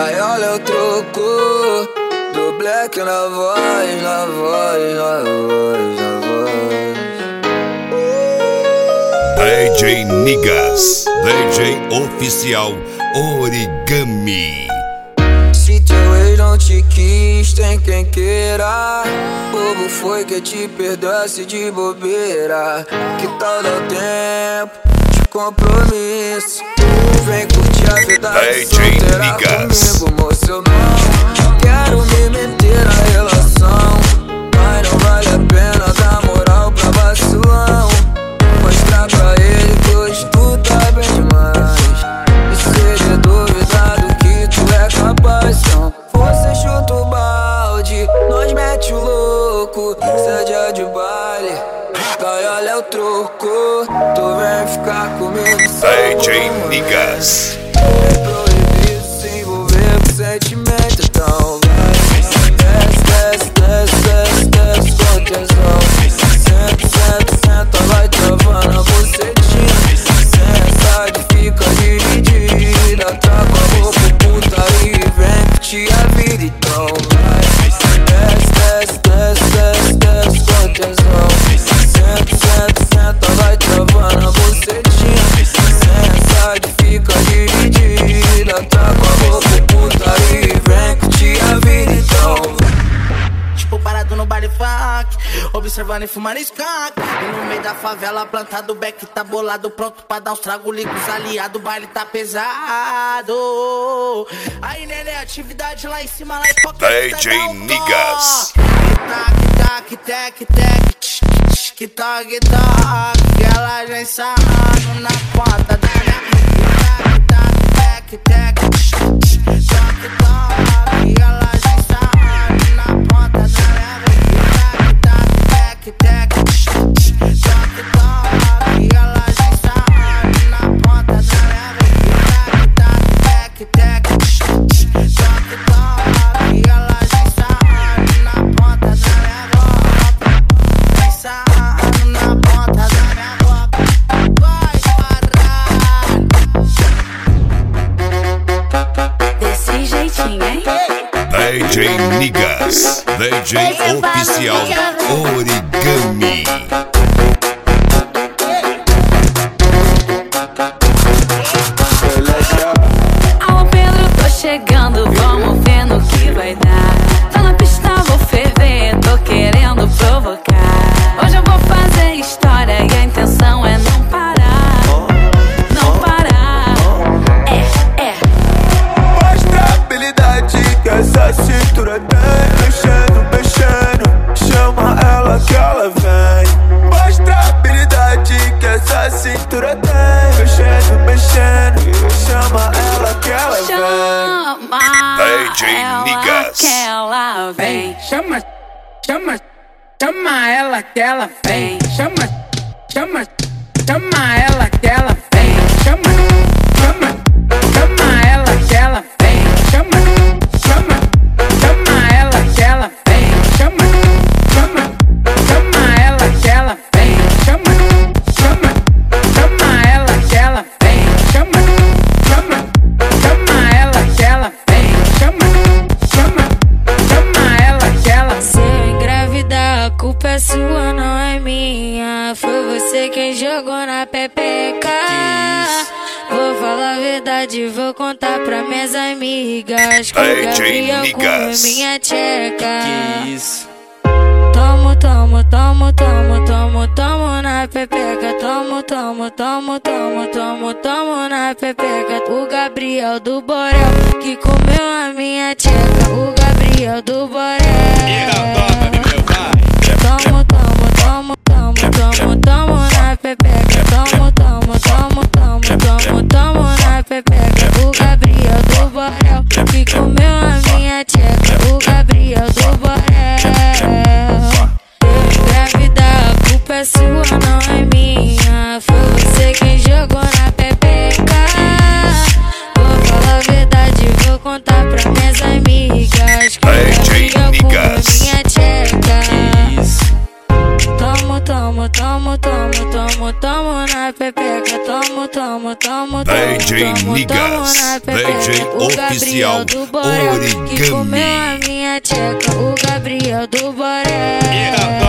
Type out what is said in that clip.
Gaiola é o troco do black na voz, na voz, na voz, na voz. DJ Nigas, DJ oficial Origami. Se teu ex não te quis, tem quem queira. Bobo foi que te perdoasse de bobeira. Que tal dar tempo de compromisso? Vem curtir a vida DJ solteira Nigas. comigo, moço. Eu não quero me meter na relação. Mas não vale a pena dar moral pra vacilão. Mostrar pra ele que hoje tu tá bem demais. E se ele duvidar do que tu é capaz, então você chuta o balde, nós mete o louco. Cê é dia de baile, gaiola é o troco. Tu vem ficar comigo, DJ Nigas. Observando e fumando skunk. E no meio da favela plantado beck tá bolado Pronto pra dar uns trago liga os aliado O baile tá pesado. Aí nenê, atividade lá em cima lá em qualquer DJ Nigas. Tac, tac, tac, tac tch, tch, Que toque, toque Ela já ensaiando na ponta da minha Tac, tac, tac, tac DJ Nigas, DJ oficial Origami. Cintura tem Mexendo, mexendo, chama ela que ela vem Chama DJ ela que ela vem. Vem, chama, chama, chama ela que ela vem. Chama, chama, chama ela que ela vem. Jogou na pepeca. Vou falar a verdade, vou contar pra minhas amigas. Que o Gabriel comeu minha tcheca. Isso Tomo, tomo, tomo, tomo, tomo, tomo na pepeca. Tomo, tomo, tomo, tomo, tomo, tomo na pepeca. O Gabriel do Borel que comeu a minha tcheca. O Gabriel do Borel. Tomo, contar pra minhas amigas. Que DJ o Gabriel comeu Nigas. minha tcheca. Tomo, tomo, tomo, tomo, tomo, tomo na pepeca. Tomo, tamo, DJ tamo, Nigas, tamo na pepeca. O Gabriel do Borel, que comeu a minha tcheca, o Gabriel do Borel.